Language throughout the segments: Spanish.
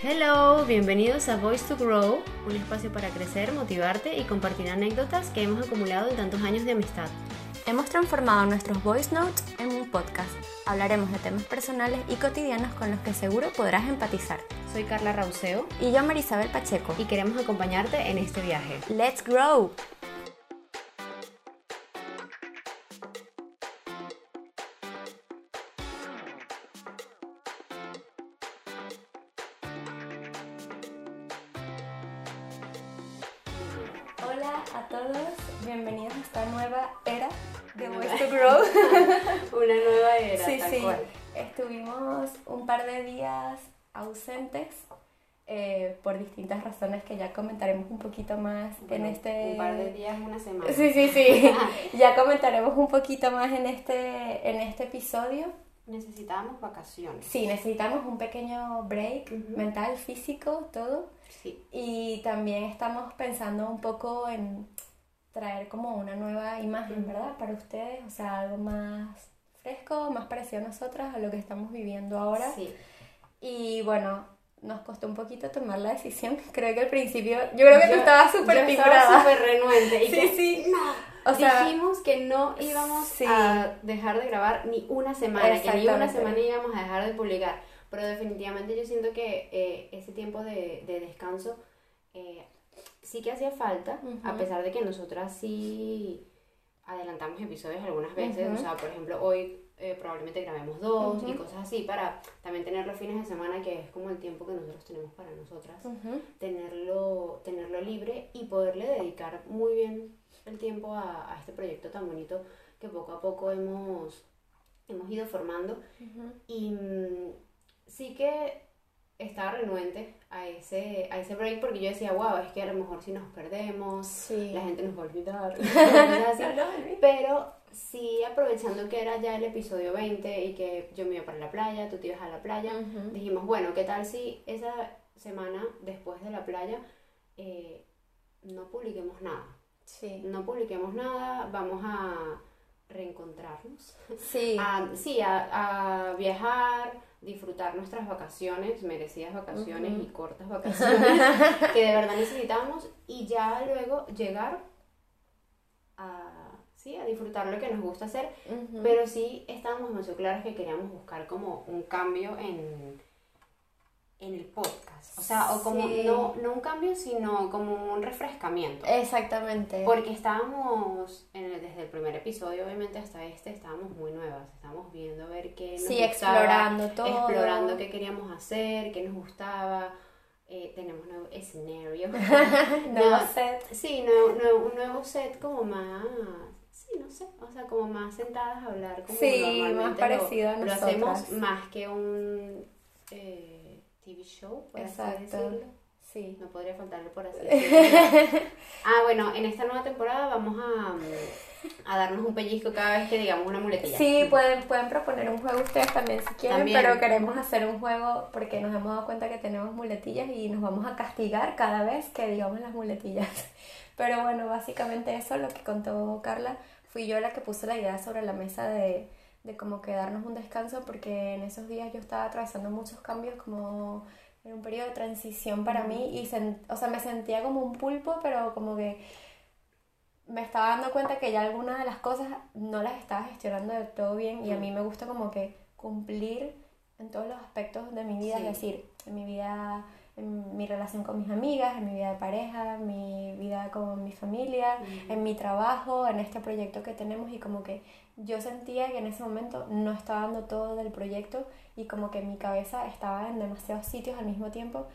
Hello, bienvenidos a Voice to Grow, un espacio para crecer, motivarte y compartir anécdotas que hemos acumulado en tantos años de amistad. Hemos transformado nuestros voice notes en un podcast. Hablaremos de temas personales y cotidianos con los que seguro podrás empatizar. Soy Carla Rauseo Y yo, Marisabel Pacheco. y queremos acompañarte en este viaje. ¡Let's grow! Estuvimos un par de días ausentes eh, por distintas razones que ya comentaremos un poquito más en Bueno, este... Un par de días, una semana. Sí, sí, sí. ya comentaremos un poquito más en este, en este episodio. Necesitábamos vacaciones. Sí, necesitamos un pequeño break Ujú. mental, físico, todo. Sí. Y también estamos pensando un poco en traer como una nueva imagen, ¿verdad? Para ustedes, o sea, algo más fresco, más parecido a nosotras, a lo que estamos viviendo ahora. Sí. Y bueno, nos costó un poquito tomar la decisión. Creo que al principio, yo creo que tú Yo- estabas súper. Estaba súper renuente. Y Sí, que, sí. No. O sea, Dijimos que no íbamos sí. a dejar de grabar ni una semana, que ni una semana íbamos a dejar de publicar. Pero definitivamente yo siento que eh, ese tiempo de, de descanso eh, sí que hacía falta, Ujú. a pesar de que nosotras sí adelantamos episodios algunas veces. O sea, por ejemplo, hoy eh, probablemente grabemos dos y cosas así para también tener los fines de semana, que es como el tiempo que nosotros tenemos para nosotras tenerlo, tenerlo libre y poderle dedicar muy bien el tiempo a, a este proyecto tan bonito que poco a poco hemos, hemos ido formando. Y mm, sí que estaba renuente a ese, a ese break porque yo decía, wow, es que a lo mejor si nos perdemos, Sí. la gente nos va a olvidar. cosas así. No, no, no. Pero sí, aprovechando que era ya el episodio 20 y que yo me iba para la playa, tú te ibas a la playa, dijimos, bueno, ¿qué tal si esa semana después de la playa eh, no publiquemos nada? Sí. No publiquemos nada, vamos a reencontrarnos. Sí. A- sí, a, a viajar, disfrutar nuestras vacaciones, merecidas vacaciones y cortas vacaciones que de verdad necesitamos y ya luego llegar a, sí, a disfrutar lo que nos gusta hacer. Pero sí estábamos demasiado claros que queríamos buscar como un cambio en, en el podcast. O sea, o como Sí. no, no un cambio, sino como un refrescamiento. Exactamente. Porque estábamos, en el- desde el primer episodio, obviamente, hasta este, estábamos muy nuevas. Estábamos viendo a ver qué nos Sí, gustaba, explorando todo. Explorando qué queríamos hacer, qué nos gustaba. Eh, tenemos nuevo escenario. Nuevo No, set. Sí, nuevo, nuevo- un nuevo set como más, sí, no sé, o sea, como más sentadas a hablar como Sí, más parecido a lo, lo hacemos más que un eh, TV show, por así Exacto. decirlo. Sí. No podría faltarle por así decirlo. ah, bueno, en esta nueva temporada vamos a, a darnos un pellizco cada vez que digamos una muletilla. Sí, pueden, pueden proponer un juego ustedes también si quieren, También. pero queremos hacer un juego porque nos hemos dado cuenta que tenemos muletillas y nos vamos a castigar cada vez que digamos las muletillas. Pero bueno, básicamente eso, lo que contó Carla, fui yo la que puso la idea sobre la mesa de, de como que darnos un descanso porque en esos días yo estaba atravesando muchos cambios como en un periodo de transición para mí y sen- o sea, me sentía como un pulpo, pero como que me estaba dando cuenta que ya algunas de las cosas no las estaba gestionando del todo bien y a mí me gusta como que cumplir en todos los aspectos de mi vida, Sí. es decir, en mi vida, en mi relación con mis amigas, en mi vida de pareja, en mi vida con mi familia, en mi trabajo, en este proyecto que tenemos y como que yo sentía que en ese momento no estaba dando todo del proyecto y como que mi cabeza estaba en demasiados sitios al mismo tiempo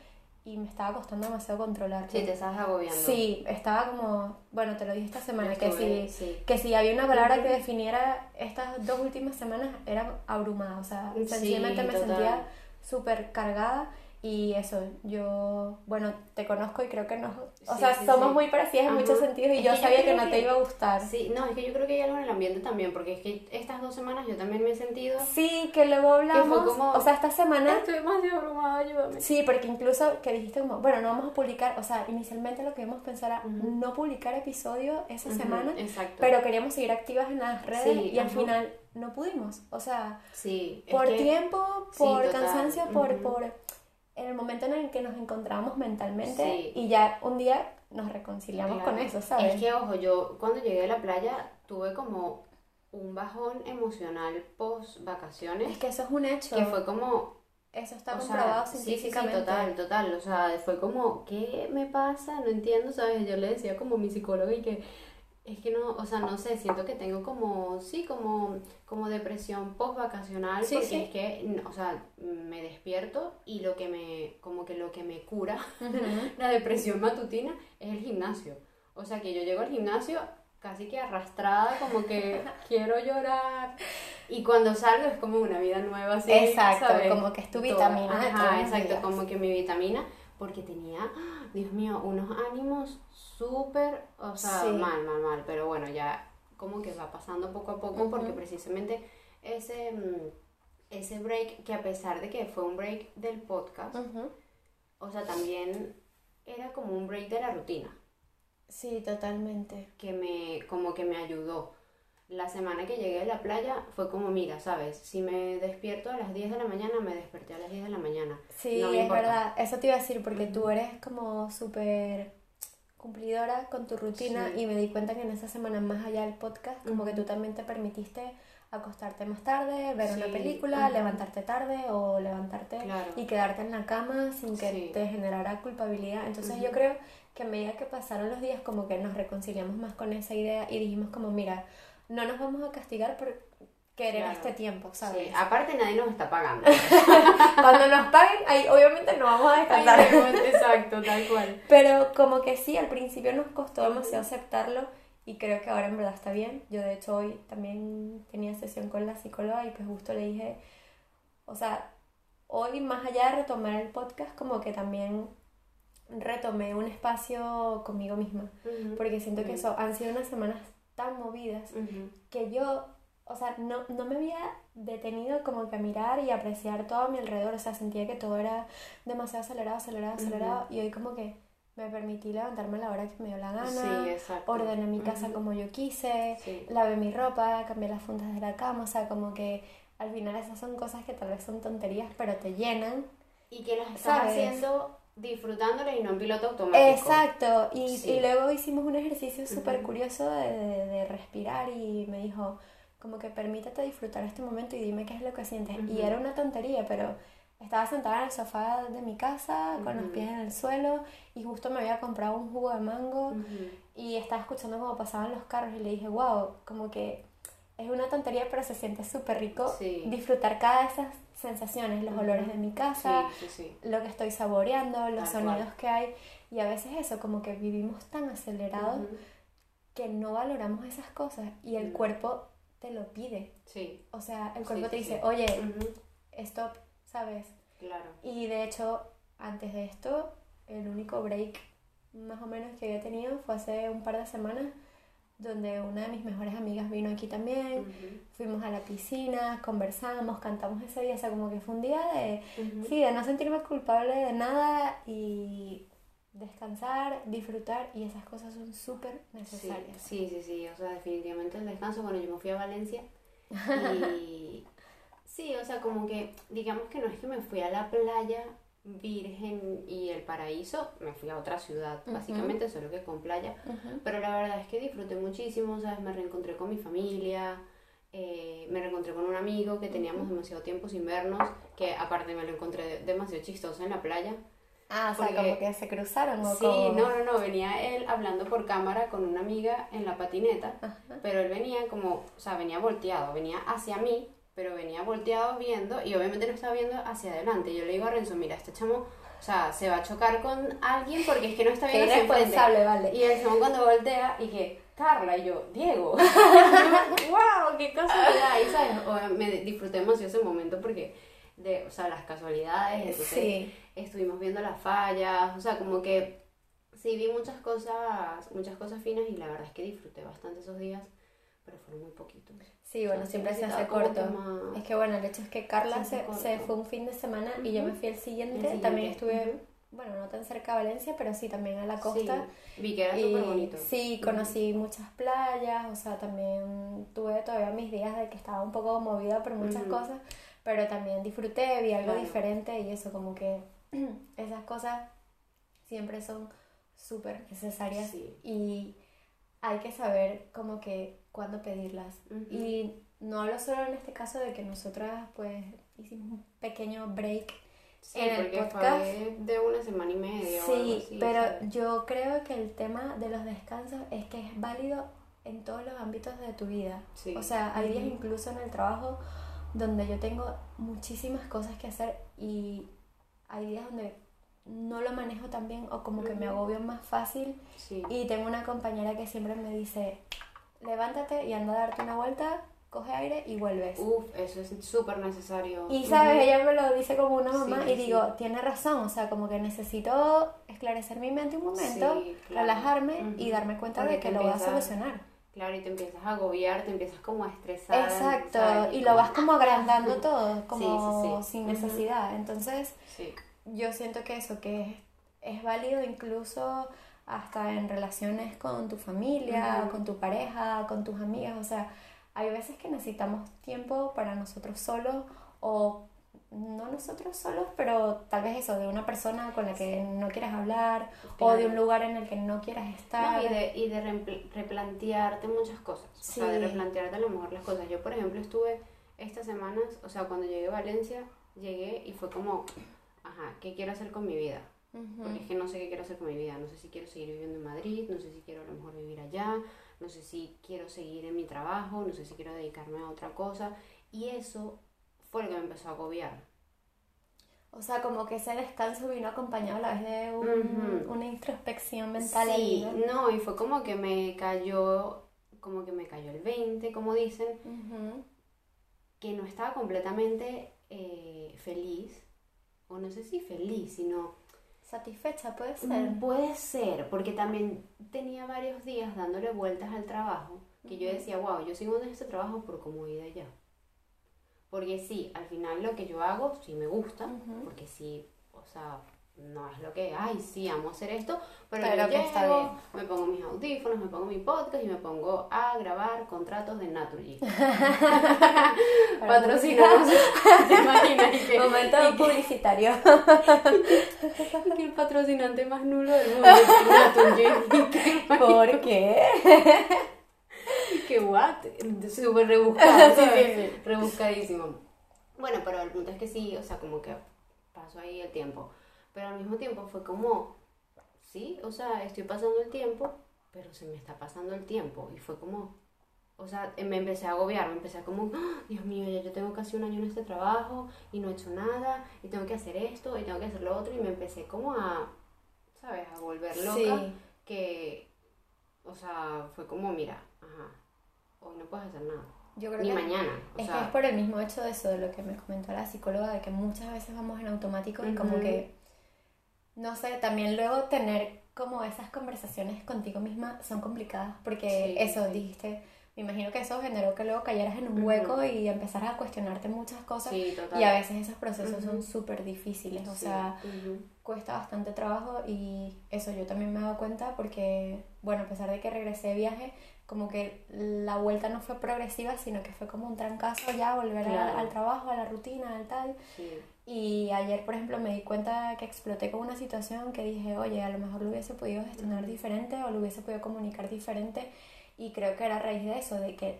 y me estaba costando demasiado controlar. Sí, te estás agobiando. Sí, estaba como, bueno, te lo dije esta semana, que si, sí. que si había una palabra que definiera estas dos últimas semanas era abrumada, o sea, Sí, sencillamente me total. sentía súper cargada y eso, yo, bueno, te conozco y creo que nos, o Sí, sea, sí, somos sí. muy parecidas en Ajá. muchos sentidos y Es yo sabía que no te iba a gustar. Sí, no, es que yo creo que hay algo en el ambiente también, porque es que estas dos semanas yo también me he sentido... Sí, que luego hablamos, como- o sea, esta semana Estoy demasiado abrumada, ayúdame. Sí, porque incluso que dijiste como, bueno, no vamos a publicar, o sea, inicialmente lo que íbamos a pensar era no publicar episodio esa semana, Exacto. pero queríamos seguir activas en las redes y al final no pudimos, o sea, sí, por que- tiempo, por cansancio, por, por en el momento en el que nos encontramos mentalmente Sí. y ya un día nos reconciliamos Claro. con eso, ¿sabes? Es que, ojo, yo cuando llegué de la playa tuve como un bajón emocional post vacaciones Es que eso es un hecho. que fue como Eso está o sea, comprobado sí, sí, científicamente. total, total. O sea, fue como, ¿qué me pasa? No entiendo, ¿sabes? Yo le decía como a mi psicóloga y que es que no, o sea, no sé, siento que tengo como, sí, como, como depresión post vacacional, Sí, porque sí. es que, o sea, me despierto y lo que me, como que lo que me cura la depresión matutina es el gimnasio. O sea, que yo llego al gimnasio casi que arrastrada, como que quiero llorar. Y cuando salgo es como una vida nueva, así, Exacto, ¿sabes? como que es tu vitamina Ajá, exacto, días. como que mi vitamina, porque tenía. Dios mío, unos ánimos súper, o sea, Sí. mal, mal, mal. Pero bueno, ya como que va pasando poco a poco, porque precisamente ese, mm, ese break, que a pesar de que fue un break del podcast, o sea, también era como un break de la rutina, Sí, totalmente. que me, como que me ayudó. La semana que llegué de la playa fue como, mira, ¿sabes? Si me despierto a las 10 de la mañana, me desperté a las 10 de la mañana. Sí, No me es importa. verdad. Eso te iba a decir porque tú eres como súper cumplidora con tu rutina Sí. y me di cuenta que en esa semana más allá del podcast, como que Ujú. tú también te permitiste acostarte más tarde, ver una Sí, película, ujú. levantarte tarde o levantarte Claro. y quedarte en la cama sin que Sí. te generara culpabilidad. Entonces Ujú. yo creo que a medida que pasaron los días como que nos reconciliamos más con esa idea y dijimos como, mira, no nos vamos a castigar por querer Claro. este tiempo, ¿sabes? Sí, aparte nadie nos está pagando. Cuando nos paguen, ahí obviamente no vamos a descansar. Exacto, tal cual. Pero como que sí, al principio nos costó demasiado aceptarlo y creo que ahora en verdad está bien. Yo de hecho hoy también tenía sesión con la psicóloga y pues justo le dije, o sea, hoy más allá de retomar el podcast, como que también retomé un espacio conmigo misma. Porque siento que eso han sido unas semanas tan movidas Ujú. que yo, o sea, no, no me había detenido como que a mirar y apreciar todo a mi alrededor, o sea, sentía que todo era demasiado acelerado, acelerado, acelerado, y hoy como que me permití levantarme a la hora que me dio la gana, Sí, ordené mi casa Ujú. como yo quise, Sí. lavé mi ropa, cambié las fundas de la cama, o sea, como que al final esas son cosas que tal vez son tonterías, pero te llenan. Y que las estás ¿Sabes? haciendo disfrutándolas y no en piloto automático. Exacto, y, Sí. y luego hicimos un ejercicio súper curioso de, de- de respirar y me dijo, como que permítete disfrutar este momento y dime qué es lo que sientes. Y era una tontería, pero estaba sentada en el sofá de mi casa con los pies en el suelo y justo me había comprado un jugo de mango y estaba escuchando cómo pasaban los carros y le dije, wow, como que es una tontería, pero se siente súper rico Sí. disfrutar cada de esas sensaciones, los olores de mi casa, Sí, sí, sí. lo que estoy saboreando, los Tal sonidos cual. que hay. Y a veces eso, como que vivimos tan acelerados que no valoramos esas cosas y el cuerpo te lo pide. Sí. O sea, el cuerpo te dice, oye, stop, ¿sabes? Claro. Y de hecho, antes de esto, el único break más o menos que había tenido fue hace un par de semanas, donde una de mis mejores amigas vino aquí también. Fuimos a la piscina, conversamos, cantamos ese día, o sea, como que fue un día de, sí, de no sentirme culpable de nada y descansar, disfrutar y esas cosas son súper Sí, necesarias. sí, sí, sí, o sea, definitivamente el descanso, bueno, yo me fui a Valencia y sí, o sea, como que, digamos que no es que me fui a la playa virgen y el paraíso, me fui a otra ciudad, básicamente, solo que con playa, pero la verdad es que disfruté muchísimo, ¿sabes? Me reencontré con mi familia, eh, me reencontré con un amigo que teníamos demasiado tiempo sin vernos, que aparte me lo encontré demasiado chistoso en la playa. Ah, o sea, Porque- como que se cruzaron o Sí, como... no, no, no, venía él hablando por cámara con una amiga en la patineta, pero él venía como, o sea, venía volteado, venía hacia mí, pero venía volteado viendo y obviamente no estaba viendo hacia adelante. Yo le digo a Renzo, mira, este chamo, o sea, se va a chocar con alguien porque es que no está Qué viendo hacia enfrente. irresponsable, vale. Y el chamo cuando voltea, dije, Carla, y yo, Diego. Y wow, qué casualidad. Y sabes, O- me disfruté demasiado ese momento porque, de, o sea, las casualidades, entonces Sí. estuvimos viendo las fallas, o sea, como que sí vi muchas cosas, muchas cosas finas y la verdad es que disfruté bastante esos días, pero fueron muy poquitos. Sí, bueno, siempre se hace como corto. Es que bueno, el hecho es que Carla Se se, se fue un fin de semana y yo me fui el siguiente. El siguiente, También estuve, ujú. bueno, no tan cerca de Valencia, pero sí también a la costa. Sí, vi que era súper bonito. sí, conocí muchas playas, o sea, también tuve todavía mis días de que estaba un poco movida por muchas cosas, pero también disfruté, vi algo Claro. diferente y eso como que esas cosas siempre son súper necesarias Sí. y hay que saber como que cuándo pedirlas. Ujú. Y no hablo solo en este caso de que nosotras pues hicimos un pequeño break Sí, en el podcast. fue de una semana y media o algo Sí, así, pero ¿sabes? yo creo que el tema de los descansos es que es válido en todos los ámbitos de tu vida. Sí. O sea, hay días Ujú. incluso en el trabajo donde yo tengo muchísimas cosas que hacer y hay días donde no lo manejo tan bien o como que me agobio más fácil Sí. y tengo una compañera que siempre me dice, levántate y anda a darte una vuelta, coge aire y vuelves. Uf, eso es súper necesario. Y sabes, ella me lo dice como una mamá Sí, y digo, tiene razón, o sea, como que necesito esclarecer mi mente un momento, Sí, claro. relajarme y darme cuenta Porque de que lo voy a empiezas- solucionar. Claro, y te empiezas a agobiar, te empiezas como a estresar. Exacto, ¿sabes? y lo vas como agrandando todo, como sin necesidad. Entonces, Sí, yo siento que eso, que es, es válido incluso hasta en relaciones con tu familia, Ujú. con tu pareja, con tus amigas, o sea, hay veces que necesitamos tiempo para nosotros solos o no nosotros solos, pero tal vez eso, de una persona con la que no quieras hablar o de Claro. un lugar en el que no quieras estar. No, y de, y de reempl- replantearte muchas cosas. O sea, de Sí. replantearte a lo mejor las cosas. Yo, por ejemplo, estuve estas semanas, o sea, cuando llegué a Valencia, llegué y fue como, ajá, ¿qué quiero hacer con mi vida? Ujú. Porque es que no sé qué quiero hacer con mi vida. No sé si quiero seguir viviendo en Madrid, no sé si quiero a lo mejor vivir allá, no sé si quiero seguir en mi trabajo, no sé si quiero dedicarme a otra cosa. Y eso fue lo que me empezó a agobiar. O sea, como que ese descanso vino acompañado a la vez de un- Ujú. una introspección mental sí, ahí, ¿no? no, y fue como que me cayó, como que me cayó el 20, como dicen, Ujú. que no estaba completamente eh, feliz, o no sé si feliz, sino Satisfecha puede ser. Mm, puede ser, porque también tenía varios días dándole vueltas al trabajo, que yo decía, wow, yo sigo en este trabajo por comodidad ya. Porque sí, al final lo que yo hago sí me gusta, porque sí, o sea, no es lo que, ay, sí, amo hacer esto, pero, Pero yo está llego, bien. me pongo mis audífonos, me pongo mi podcast y me pongo a grabar contratos de Naturgy. Patrocinados. ¿Te imaginas? Y que, Momento y que- publicitario. y que el patrocinante más nulo del mundo es Naturgy. ¿Por qué? que what? Súper rebuscado. Rebuscadísimo. Bueno, pero el punto es que sí, o sea, como que pasó ahí el tiempo. Pero al mismo tiempo fue como, sí, o sea, estoy pasando el tiempo, pero se me está pasando el tiempo. Y fue como, o sea, me empecé a agobiar, me empecé a como, "Ah, Dios mío, ya yo tengo casi un año en este trabajo y no he hecho nada, y tengo que hacer esto, y tengo que hacer lo otro, y me empecé como a, ¿sabes? A volver loca Sí. que, o sea, fue como, mira, ajá, hoy no puedes hacer nada, Yo creo ni que mañana, o es que sea, es por el mismo hecho de eso, de lo que me comentó la psicóloga, de que muchas veces vamos en automático y como que, no sé, también luego tener como esas conversaciones contigo misma son complicadas, porque Sí, eso, sí. dijiste, me imagino que eso generó que luego cayeras en un hueco y empezaras a cuestionarte muchas cosas. sí, total. Y a veces esos procesos son súper difíciles, o sea, cuesta bastante trabajo y eso yo también me he dado cuenta porque, bueno, a pesar de que regresé de viaje, como que la vuelta no fue progresiva, sino que fue como un trancazo ya, volver a- al trabajo, a la rutina, al tal. sí, Y ayer, por ejemplo, me di cuenta que exploté con una situación que dije, oye, a lo mejor lo hubiese podido gestionar diferente o lo hubiese podido comunicar diferente. Y creo que era a raíz de eso, de que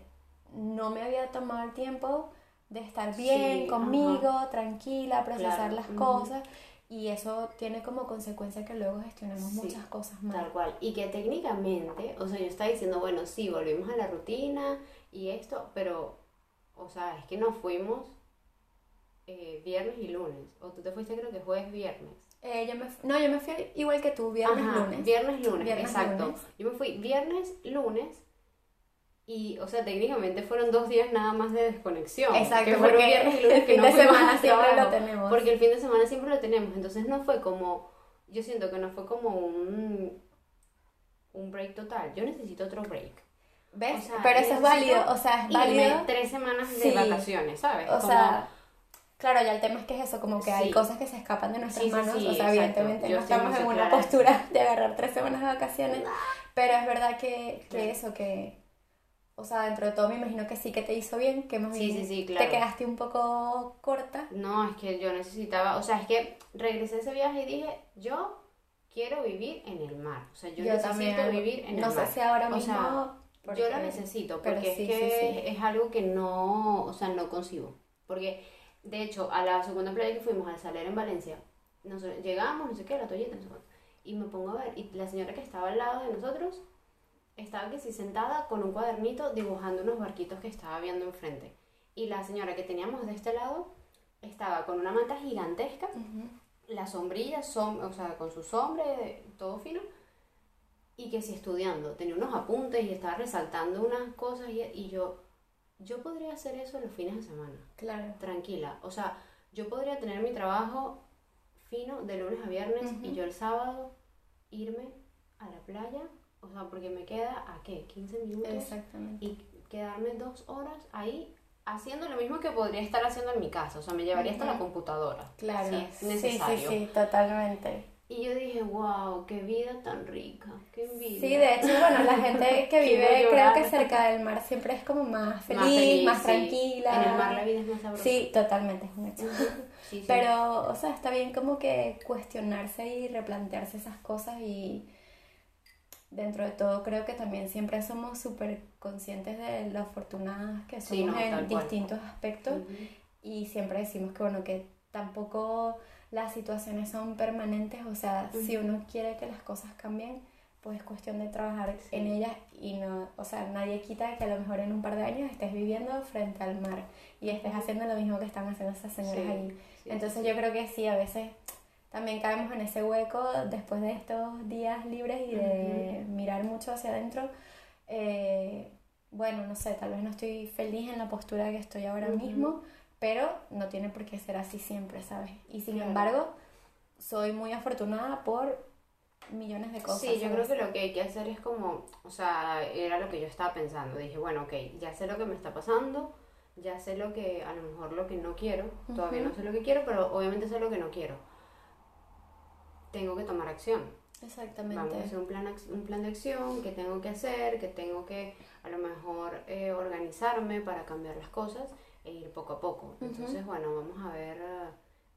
no me había tomado el tiempo de estar bien Sí, conmigo, tranquila, procesar Claro, las cosas. Y eso tiene como consecuencia que luego gestionemos Sí, muchas cosas mal. Tal cual. Y que técnicamente, o sea, yo estaba diciendo, bueno, sí, volvimos a la rutina y esto, pero, o sea, es que nos fuimos eh, viernes y lunes. O tú te fuiste creo que jueves, viernes. Eh, yo me no, yo me fui igual que tú, viernes, Ajá, lunes. Viernes, lunes, Viernes, exacto. lunes. Yo me fui viernes, lunes. Y, o sea, técnicamente fueron dos días nada más de desconexión. Exacto, que fueron porque viernes y lunes el que fin no de semana siempre lo tenemos. Porque el fin de semana siempre lo tenemos. Entonces no fue como, yo siento que no fue como un, un break total. Yo necesito otro break. ¿Ves? o sea, Pero eso es válido, o sea, es Irme válido. tres semanas de Sí. vacaciones, ¿sabes? O Como- sea, claro, ya el tema es que es eso, como que hay cosas que se escapan de nuestras Sí, manos. sí, o sea, exacto. evidentemente Yo no estamos en una postura de agarrar tres semanas de vacaciones. Pero es verdad que, que Claro. eso, que o sea, dentro de todo me imagino que sí que te hizo bien, que más bien sí, sí, te claro. quedaste un poco corta. No, es que yo necesitaba, o sea, es que regresé de ese viaje y dije, yo quiero vivir en el mar. O sea, yo, necesito vivir en no el sé mar. si ahora O mismo... sea, porque- Yo lo necesito pero porque sí, es que es algo que no, o sea, no consigo. Porque, de hecho, a la segunda playa que fuimos, al Saler en Valencia, nos, llegamos, no sé qué, la toallita, no sé cuánto, y me pongo a ver, y la señora que estaba al lado de nosotros estaba que sí sentada con un cuadernito dibujando unos barquitos que estaba viendo enfrente. Y la señora que teníamos de este lado estaba con una manta gigantesca la sombrilla, som- o sea, con su sombra, todo fino, y que sí estudiando, tenía unos apuntes y estaba resaltando unas cosas y, y yo, yo podría hacer eso los fines de semana, Claro. tranquila, o sea, yo podría tener mi trabajo fino de lunes a viernes y yo el sábado irme a la playa, o sea, porque me queda a qué, 15 minutos Exactamente. y quedarme dos horas ahí haciendo lo mismo que podría estar haciendo en mi casa, o sea, me llevaría hasta la computadora, Claro. si es sí, necesario. sí, sí, totalmente. Y yo dije, wow, qué vida tan rica, qué envidia. Sí, de hecho, bueno, la gente que vive, creo que cerca del mar siempre es como más feliz, Más más, feliz, sí. tranquila. En el mar la vida es más sabrosa. Sí, totalmente, es un hecho. Ujú, sí, sí. Pero, o sea, está bien como que cuestionarse y replantearse esas cosas y dentro de todo creo que también siempre somos súper conscientes de lo afortunadas que somos no, en distintos aspectos y siempre decimos que bueno, que tampoco las situaciones son permanentes, o sea, si Ujú. uno quiere que las cosas cambien, pues es cuestión de trabajar Sí. en ellas y no, o sea, nadie quita que a lo mejor en un par de años estés viviendo frente al mar y estés haciendo lo mismo que están haciendo esas señoras Sí, sí, Entonces yo creo que sí, a veces también caemos en ese hueco después de estos días libres y de mirar mucho hacia adentro. Eh, bueno, no sé, tal vez no estoy feliz en la postura que estoy ahora mismo, pero no tiene por qué ser así siempre, ¿sabes? Y sin Claro. embargo, soy muy afortunada por millones de cosas. Sí, yo creo ¿sabes? que lo que hay que hacer es como, o sea, era lo que yo estaba pensando. Dije, bueno, ok, ya sé lo que me está pasando, ya sé lo que, a lo mejor lo que no quiero, todavía no sé lo que quiero, pero obviamente sé lo que no quiero. Tengo que tomar acción. Exactamente. Vamos a hacer un plan, ac- un plan de acción, que tengo que hacer, que tengo que a lo mejor eh, organizarme para cambiar las cosas e ir poco a poco. Entonces, bueno, vamos a ver eh,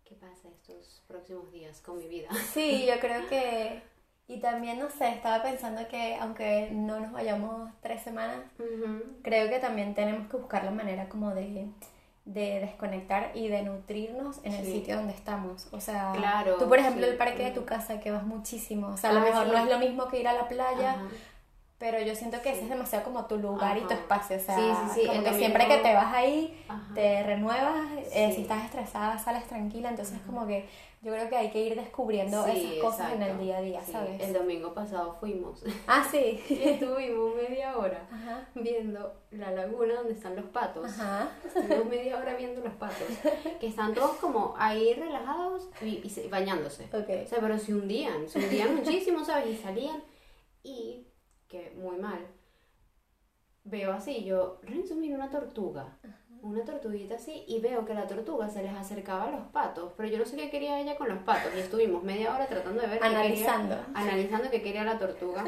qué pasa estos próximos días con mi vida. Sí, yo creo que... Y también, no sé, estaba pensando que aunque no nos vayamos tres semanas, creo que también tenemos que buscar la manera como de, de desconectar y de nutrirnos en el Sí. sitio donde estamos. O sea, Claro, tú por ejemplo sí. el parque de tu casa que vas muchísimo, o sea, a lo Ah, mejor sí. no es lo mismo que ir a la playa, Ajá. Pero yo siento que ese es demasiado como tu lugar y tu Ajá. espacio, o sea, Sí, sí, sí, como que siempre que te vas ahí Ajá. te renuevas, eh, Sí. si estás estresada sales tranquila, entonces como que yo creo que hay que ir descubriendo Sí, esas cosas en el exacto. día a día, Sí, ¿sabes? El domingo pasado fuimos Ah, sí. y estuvimos media hora Ajá. viendo la laguna donde están los patos. Ajá. Estuvimos media hora viendo los patos, que están todos como ahí relajados y, y se- bañándose. Ok. O sea, pero se hundían, se hundían muchísimo, ¿sabes? Y salían. Y, que muy mal, veo así, yo, Renzo, mira una tortuga. Una tortuguita así, y veo que la tortuga se les acercaba a los patos, pero yo no sé qué quería ella con los patos. Y estuvimos media hora tratando de ver qué quería- Analizando. analizando qué quería la tortuga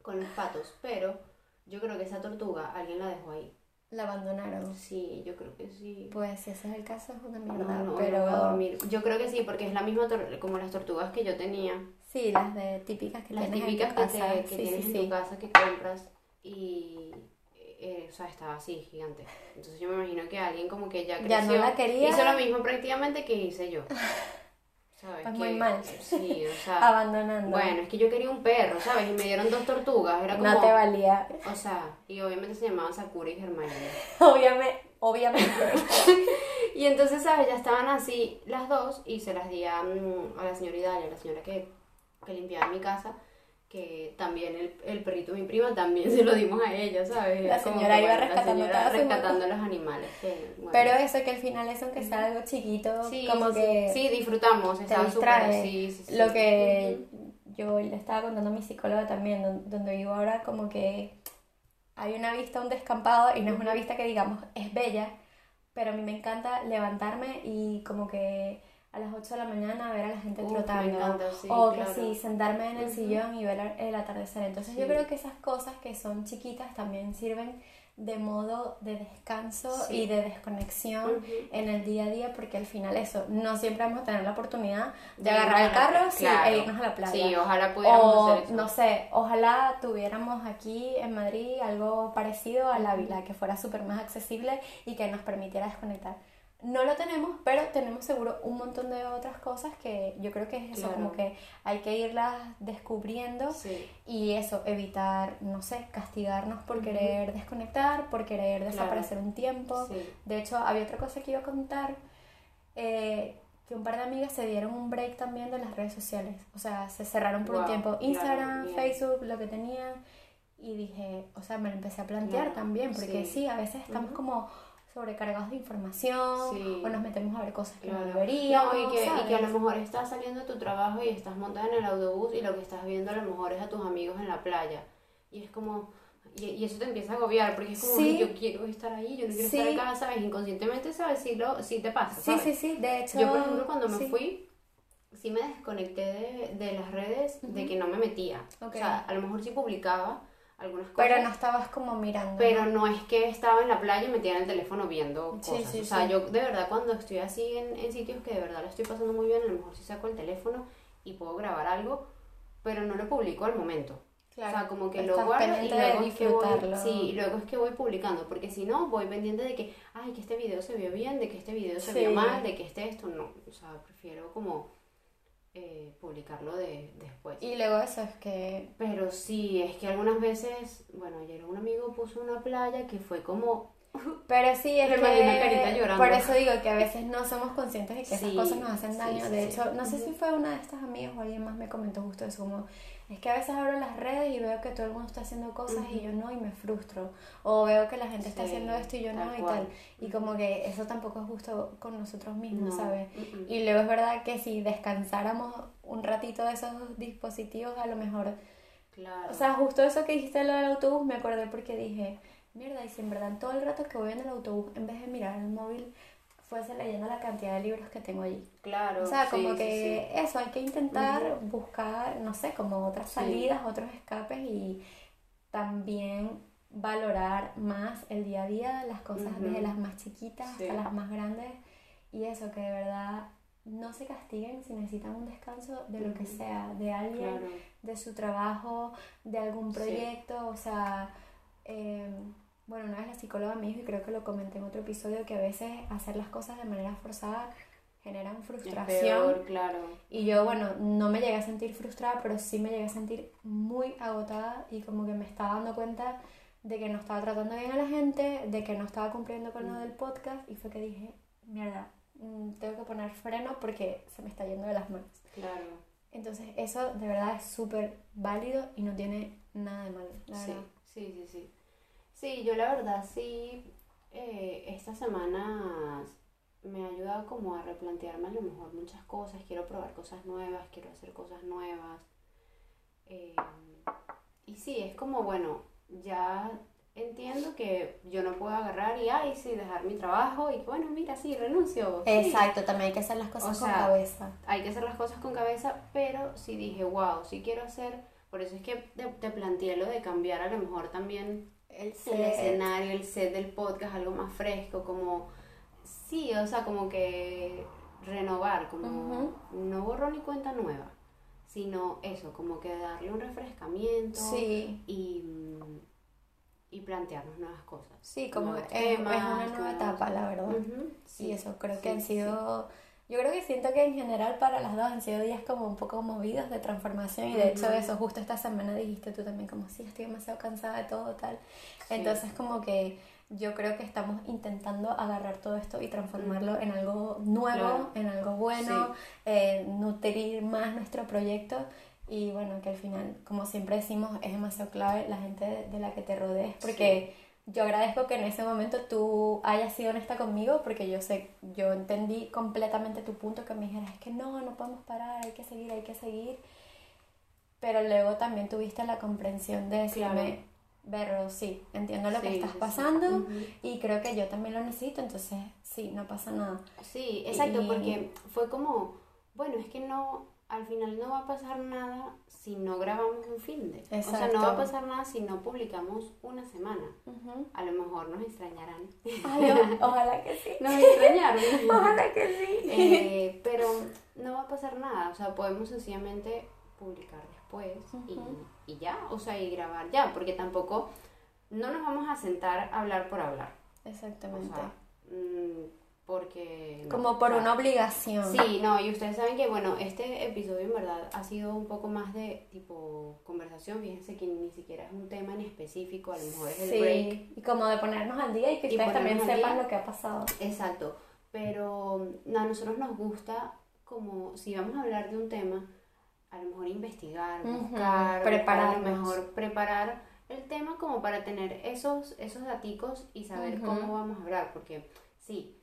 con los patos. Pero yo creo que esa tortuga alguien la dejó ahí. La abandonaron. Sí, yo creo que sí. Pues si ese es el caso, es una No, mierda. no, no pero voy a dormir. Yo creo que sí, porque es la misma tor- como las tortugas que yo tenía. Sí, las de típicas que Las tienes típicas en que, tu casa. te- que sí, tienes sí, en tu casa que compras y eh, o sea, estaba así, gigante. Entonces yo me imagino que alguien como que ya creció. Ya no la quería. Hizo lo mismo prácticamente que hice yo. ¿Sabes? Pues Que- muy mal. Sí, o sea. Abandonando. bueno, es que yo quería un perro, ¿sabes? Y me dieron dos tortugas. Era como. no te valía. O sea, y obviamente se llamaban Sakura y Germaine. Obviamente, obviamente. Y entonces, ¿sabes? Ya estaban así las dos y se las di a, mm, a la señora Idalia, la señora que, que limpiaba mi casa, que también el, el perrito de mi prima también se lo dimos a ella, ¿sabes? La señora que, iba bueno, rescatando la señora rescatando los animales. que, bueno. Pero eso que al final es aunque sea algo chiquito, sí, como sí, que sí, disfrutamos, estaba súper, sí. Lo que yo le estaba contando a mi psicóloga también, don- donde vivo ahora, como que hay una vista, un descampado, y no es una vista que digamos es bella, pero a mí me encanta levantarme y como que a las 8 de la mañana ver a la gente sí, o claro. que sí, sentarme en el sillón y ver el atardecer. Entonces yo creo que esas cosas que son chiquitas también sirven de modo de descanso Sí. y de desconexión Ujú. en el día a día, porque al final eso, no siempre vamos a tener la oportunidad de, De agarrar el a la carro sí, claro. e irnos a la playa. Sí, ojalá pudiéramos O, hacer eso. no sé, ojalá tuviéramos aquí en Madrid algo parecido al Ávila, que fuera súper más accesible y que nos permitiera desconectar. No lo tenemos, pero tenemos seguro un montón de otras cosas que yo creo que es eso, Claro. como que hay que irlas descubriendo Sí, y eso, evitar, no sé, castigarnos por querer desconectar, por querer Claro. desaparecer un tiempo. sí. De hecho, había otra cosa que iba a contar, eh, que un par de amigas se dieron un break también de las redes sociales. O sea, se cerraron por un tiempo Instagram. Facebook, lo que tenían. Y dije, o sea, me lo empecé a plantear también, porque sí. sí. a veces estamos como sobrecargados de información Sí. o nos metemos a ver cosas que no Claro. deberíamos. No, y que, y que a lo mejor estás saliendo de tu trabajo y estás montada en el autobús y lo que estás viendo a lo mejor es a tus amigos en la playa. Y es como, y, y eso te empieza a agobiar porque es como, Sí. "Ay, yo quiero estar ahí, yo no quiero Sí. estar acá, ¿sabes? Inconscientemente, ¿sabes? Sí, lo, sí te pasa, Sí, ¿sabes? sí, sí, de hecho... Yo, por ejemplo, cuando me sí. fui, sí me desconecté de, de las redes, de Ujú. que no me metía. Ok. O sea, a lo mejor sí publicaba algunas cosas. Pero no estabas como mirando. Pero no es que estaba en la playa y metía en el teléfono viendo Sí, cosas. sí, o sea, sí. yo de verdad cuando estoy así en, en sitios que de verdad lo estoy pasando muy bien, a lo mejor sí saco el teléfono y puedo grabar algo, pero no lo publico al momento. Claro, o sea, como que lo guardo y luego es que voy, sí, y luego es que voy publicando, porque si no voy pendiente de que, ay, que este video se vio bien, de que este video se vio mal, de que este esto, no. O sea, prefiero como eh, publicarlo de, después. Y luego eso es que Pero sí, es que algunas veces, bueno, ayer un amigo puso una playa que fue como, Pero sí, es que carita llorando. por eso digo que a veces no somos conscientes de que esas cosas nos hacen daño. sí, de hecho, no sé si fue una de estas amigas o alguien más me comentó justo eso, como es que a veces abro las redes y veo que todo el mundo está haciendo cosas y yo no y me frustro. O veo que la gente está haciendo esto y yo no tal y tal. Y como que eso tampoco es justo con nosotros mismos, no, ¿sabes? Y luego es verdad que si descansáramos un ratito de esos dispositivos, a lo mejor claro. o sea, justo eso que dijiste lo del autobús, me acordé porque dije, mierda, y si en verdad todo el rato que voy en el autobús, en vez de mirar el móvil, fuese leyendo la cantidad de libros que tengo allí. claro. O sea, sí, como sí, que sí. eso, hay que intentar buscar, no sé, como otras Sí. salidas, otros escapes y también valorar más el día a día, las cosas Ujú. desde las más chiquitas Sí. hasta las más grandes y eso, que de verdad no se castiguen si necesitan un descanso de lo que sea, de alguien Claro. de su trabajo, de algún Sí. proyecto, o sea, eh, bueno, una vez la psicóloga me dijo, y creo que lo comenté en otro episodio, que a veces hacer las cosas de manera forzada generan Es frustración. peor, claro. Y yo, bueno, no me llegué a sentir frustrada, pero sí me llegué a sentir muy agotada y como que me estaba dando cuenta de que no estaba tratando bien a la gente, de que no estaba cumpliendo con lo Mm. del podcast y fue que dije, mierda, mm, tengo que poner freno porque se me está yendo de las manos. Claro. Entonces eso de verdad es súper válido y no tiene nada de malo, la Sí, verdad. sí, sí, sí. Sí, yo la verdad sí, eh, estas semanas me ha ayudado como a replantearme a lo mejor muchas cosas. Quiero probar cosas nuevas, quiero hacer cosas nuevas. Eh, y sí, es como, bueno, ya entiendo que yo no puedo agarrar y, ay, sí, dejar mi trabajo y bueno, mira, sí, renuncio. sí. Exacto, también hay que hacer las cosas O con sea, cabeza. hay que hacer las cosas con cabeza, pero sí dije, wow, sí quiero hacer, por eso es que te, te planteé lo de cambiar a lo mejor también El escenario, el set del podcast, algo más fresco, como, sí, o sea, como que renovar, como no borrón ni cuenta nueva, sino eso, como que darle un refrescamiento Sí, y, mm, y plantearnos nuevas cosas. sí, como Nuevos es, una nueva etapa, la verdad. Sí, eso creo que han sí. Yo creo que siento que en general para las dos han sido días como un poco movidos de transformación y de hecho eso justo esta semana dijiste tú también como sí, estoy demasiado cansada de todo tal. Sí. Entonces como que yo creo que estamos intentando agarrar todo esto y transformarlo en algo nuevo, en algo bueno, Sí. eh, nutrir más nuestro proyecto y bueno, que al final, como siempre decimos, es demasiado clave la gente de, de la que te rodees porque yo agradezco que en ese momento tú hayas sido honesta conmigo porque yo sé, yo entendí completamente tu punto que me dijeras, es que no, no podemos parar, hay que seguir, hay que seguir. Pero luego también tuviste la comprensión de decirme, Berro, sí, entiendo lo que estás sí. pasando y creo que yo también lo necesito, entonces sí, no pasa nada. Sí, exacto, Y- porque fue como, bueno, es que no, al final no va a pasar nada si no grabamos un fin de. O sea, no va a pasar nada si no publicamos una semana. A lo mejor nos extrañarán. Ojalá, ojalá que sí. Nos extrañaron. Ojalá que sí. Eh, pero no va a pasar nada, o sea, podemos sencillamente publicar después y- y, ya, o sea, y grabar ya, porque tampoco no nos vamos a sentar a hablar por hablar, o Exactamente. sea, mm, porque... no, Como por una obligación. Sí, no, y ustedes saben que, bueno, este episodio en verdad ha sido un poco más de tipo conversación, fíjense que ni siquiera es un tema en específico, a lo mejor es el break. Sí, y como de ponernos al día y que Y ustedes también sepan día. lo que ha pasado. Exacto, pero no, a nosotros nos gusta como si vamos a hablar de un tema, a lo mejor investigar, Ujú, buscar, prepararnos. a lo mejor preparar el tema como para tener esos, esos daticos y saber cómo vamos a hablar, porque sí,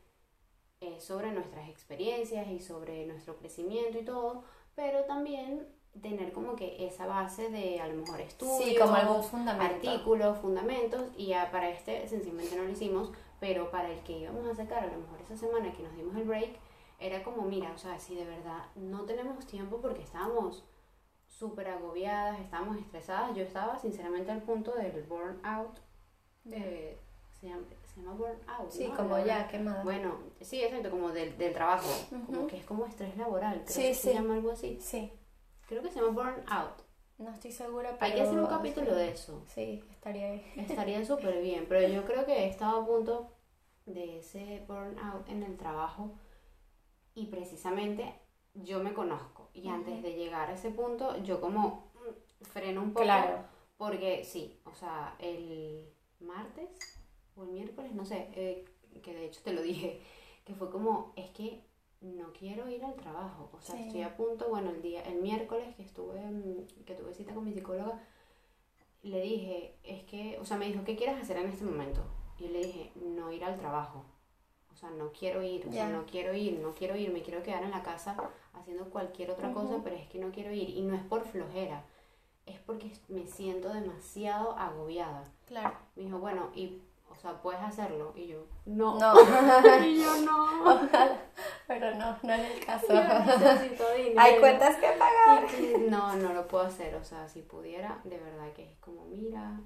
es sobre nuestras experiencias y sobre nuestro crecimiento y todo, pero también tener como que esa base de a lo mejor estudios, Sí, como algún fundamento. artículos, fundamentos, y ya para este sencillamente no lo hicimos, pero para el que íbamos a sacar a lo mejor esa semana que nos dimos el break, era como, mira, o sea, si de verdad no tenemos tiempo porque estábamos súper agobiadas, estábamos estresadas, yo estaba sinceramente al punto del burnout, eh, se, llama, se llama burnout, Sí, ¿no? como ya quemada. Bueno, sí, exacto, como del, del trabajo, como que es como estrés laboral, creo Sí, que sí. se llama algo así. Sí, Creo que se llama burnout. no estoy segura, pero... Hay que hacer un capítulo de eso. Sí, estaría bien. Estaría súper bien, pero yo creo que he estado a punto de ese burnout en el trabajo y precisamente yo me conozco y antes de llegar a ese punto yo como mm, freno un poco Claro. porque sí, o sea, el martes o el miércoles, no sé, eh, que de hecho te lo dije, que fue como, es que no quiero ir al trabajo, o sea, Sí. estoy a punto, bueno, el día, el miércoles que estuve, que tuve cita con mi psicóloga, le dije, es que, o sea, me dijo, ¿qué quieres hacer en este momento? Y yo le dije, no ir al trabajo. O sea, no quiero ir, o sea, no quiero ir, no quiero ir, me quiero quedar en la casa haciendo cualquier otra cosa, Ujú. pero es que no quiero ir. Y no es por flojera, es porque me siento demasiado agobiada. Claro. Me dijo, bueno, y, o sea, puedes hacerlo. Y yo, no. No. y yo, no. Ojalá. Pero no, no es el caso. Yo necesito dinero. Hay cuentas que pagar. Y- No, no lo puedo hacer, o sea, si pudiera, de verdad que es como, mira,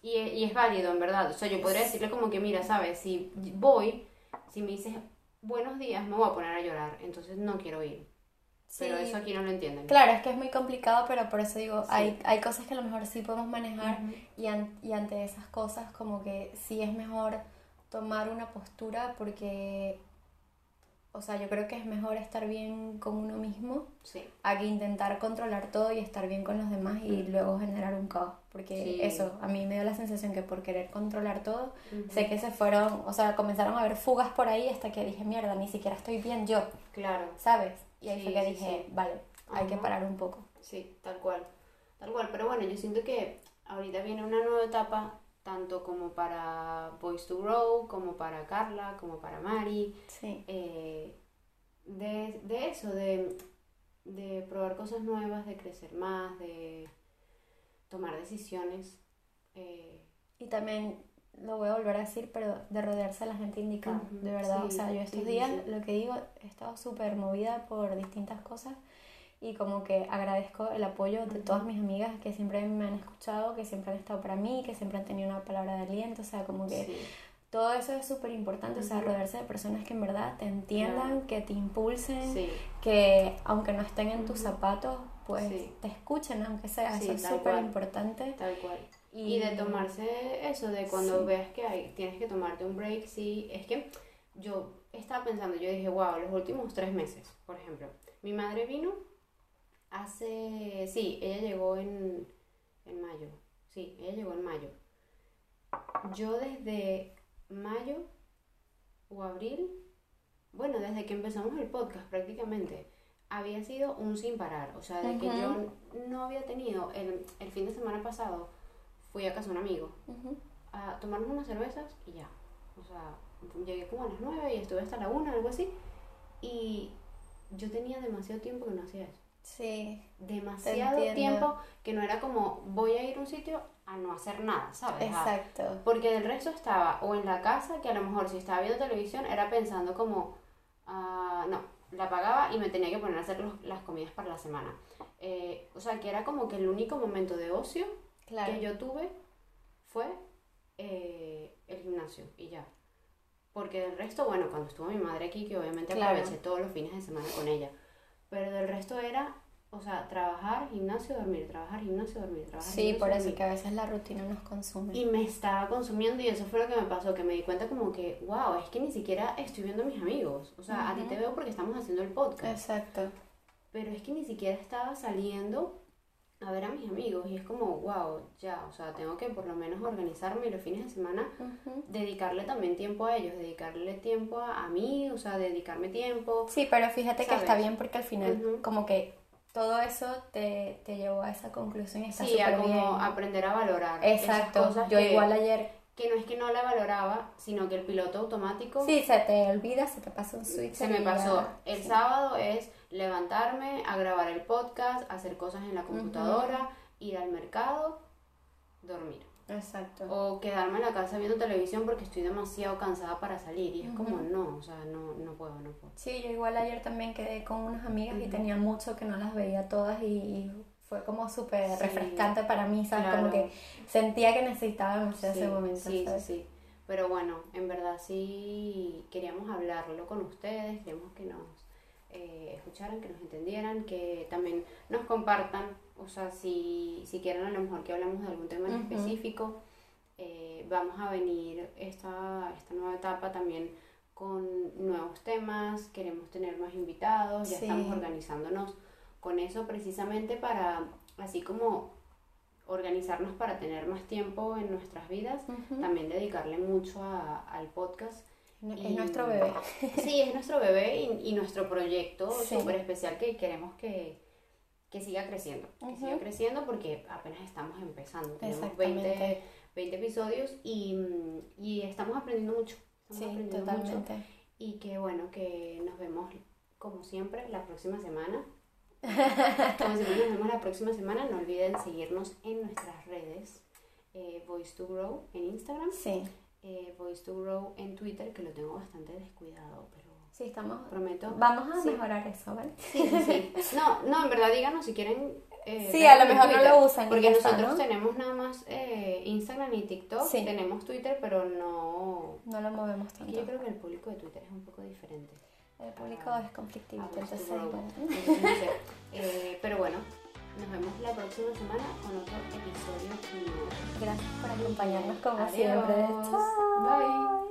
y y es válido, en verdad, o sea, yo podría decirle como que, mira, sabes, si voy, si me dices buenos días, me voy a poner a llorar, entonces no quiero ir, pero Sí. eso aquí no lo entienden. Claro, es que es muy complicado, pero por eso digo, Sí. hay, hay cosas que a lo mejor sí podemos manejar y, an- y ante esas cosas como que sí es mejor tomar una postura porque, o sea, yo creo que es mejor estar bien con uno mismo Sí, a que intentar controlar todo y estar bien con los demás y luego generar un caos. Porque Sí. eso, a mí me dio la sensación que por querer controlar todo, sé que se fueron, o sea, comenzaron a haber fugas por ahí hasta que dije, mierda, ni siquiera estoy bien yo, claro, ¿sabes? Y ahí Sí, fue que dije, sí. vale, hay que parar un poco. sí, tal cual, tal cual, pero bueno, yo siento que ahorita viene una nueva etapa, tanto como para Boys to Grow, como para Carla, como para Mari, Sí. eh, de, de eso, de, de probar cosas nuevas, de crecer más, de tomar decisiones. eh, Y también lo voy a volver a decir, pero de rodearse de la gente indicada, Ujú, de verdad. sí, o sea, yo estos sí, días, sí. lo que digo, he estado súper movida por distintas cosas y como que agradezco el apoyo de todas mis amigas que siempre me han escuchado, que siempre han estado para mí, que siempre han tenido una palabra de aliento, o sea, como que todo eso es súper importante, o sea, rodearse de personas que en verdad te entiendan, Claro. que te impulsen, sí, que aunque no estén en tus zapatos, pues Sí. te escuchen, aunque sea, Sí, eso es súper importante. tal cual. Y, de tomarse eso, de cuando Sí. veas que hay, tienes que tomarte un break, sí, es que yo estaba pensando, yo dije, wow, los últimos tres meses, por ejemplo, mi madre vino hace, sí, ella llegó en, en mayo, sí, ella llegó en mayo. Yo desde mayo o abril, bueno, desde que empezamos el podcast prácticamente, había sido un sin parar, o sea, de que yo no había tenido, el, el fin de semana pasado fui a casa de un amigo Ujú. a tomarnos unas cervezas y ya. O sea, llegué como a las 9 y estuve hasta la 1, algo así. Y yo tenía demasiado tiempo que no hacía eso. Sí, Demasiado tiempo que no era como voy a ir a un sitio a no hacer nada, ¿sabes? Exacto. porque del resto estaba o en la casa, que a lo mejor si estaba viendo televisión era pensando como, ah, no, la pagaba y me tenía que poner a hacer los- las comidas para la semana. Eh, o sea, que era como que el único momento de ocio Claro. que yo tuve fue eh, el gimnasio y ya. Porque del resto, bueno, cuando estuvo mi madre aquí, que obviamente Claro. aproveché todos los fines de semana con ella. Pero del resto era, o sea, trabajar, gimnasio, dormir, trabajar, gimnasio, dormir, trabajar. Sí, gimnasio, por eso dormir. que a veces la rutina nos consume. Y me estaba consumiendo y eso fue lo que me pasó, que me di cuenta como que, wow, es que ni siquiera estoy viendo a mis amigos. O sea, a ti te veo porque estamos haciendo el podcast. Exacto. Pero es que ni siquiera estaba saliendo a ver a mis amigos y es como, wow, ya, o sea, tengo que por lo menos organizarme y los fines de semana dedicarle también tiempo a ellos, dedicarle tiempo a, a mí, o sea, dedicarme tiempo. Sí, pero fíjate que está bien porque al final como que todo eso te, te llevó a esa conclusión y está Sí, a como bien. aprender a valorar. esas Exacto. cosas Yo que- igual ayer, Que no es que no la valoraba, sino que el piloto automático sí, se te olvida, se te pasa un switch. se me pasó. El Sí. sábado es levantarme, a grabar el podcast, hacer cosas en la computadora, ir al mercado, dormir. Exacto. O quedarme en la casa viendo televisión porque estoy demasiado cansada para salir. Y es como, no, o sea, no, no puedo, no puedo. Sí, yo igual ayer también quedé con unas amigas y tenía mucho que no las veía todas y, y fue como súper Sí. refrescante para mí, ¿sabes? Claro. Como que sentía que necesitaba demasiado Sí, ese momento, sí, sí, ¿sabes? sí. Pero bueno, en verdad sí queríamos hablarlo con ustedes, queríamos que nos eh, escucharan, que nos entendieran, que también nos compartan, o sea, si, si quieren a lo mejor que hablamos de algún tema en Ujú. específico. Eh, vamos a venir esta, esta nueva etapa también con nuevos temas, queremos tener más invitados, ya Sí. estamos organizándonos con eso precisamente para, así como organizarnos para tener más tiempo en nuestras vidas, Ujú. también dedicarle mucho a- al podcast. Es Y- nuestro bebé. Sí, es nuestro bebé y, y nuestro proyecto Sí. súper especial que queremos que, que siga creciendo. Que Ujú. siga creciendo porque apenas estamos empezando. Tenemos Exactamente. 20, 20 episodios y, y estamos aprendiendo mucho. Estamos Sí, aprendiendo mucho. totalmente. Y que bueno, que nos vemos como siempre la próxima semana. Siempre nos vemos la próxima semana. No olviden seguirnos en nuestras redes. eh, Voice to Grow en Instagram. Sí, eh, Voice to Grow en Twitter, que lo tengo bastante descuidado, pero sí, estamos... prometo. Vamos a Sí. mejorar eso, ¿vale? Sí, sí, sí. No, no, en verdad díganos si quieren. eh, Sí, a lo mejor no lo usan Porque está, nosotros ¿no? tenemos nada más eh, Instagram y TikTok. Sí. Tenemos Twitter, pero no. No lo movemos que yo tanto. creo que el público de Twitter es un poco diferente. El público Ah, es conflictivo, entonces bueno. Eh, pero bueno, nos vemos la próxima semana con otro episodio. Gracias por acompañarnos como Adiós. siempre. Chao. Bye.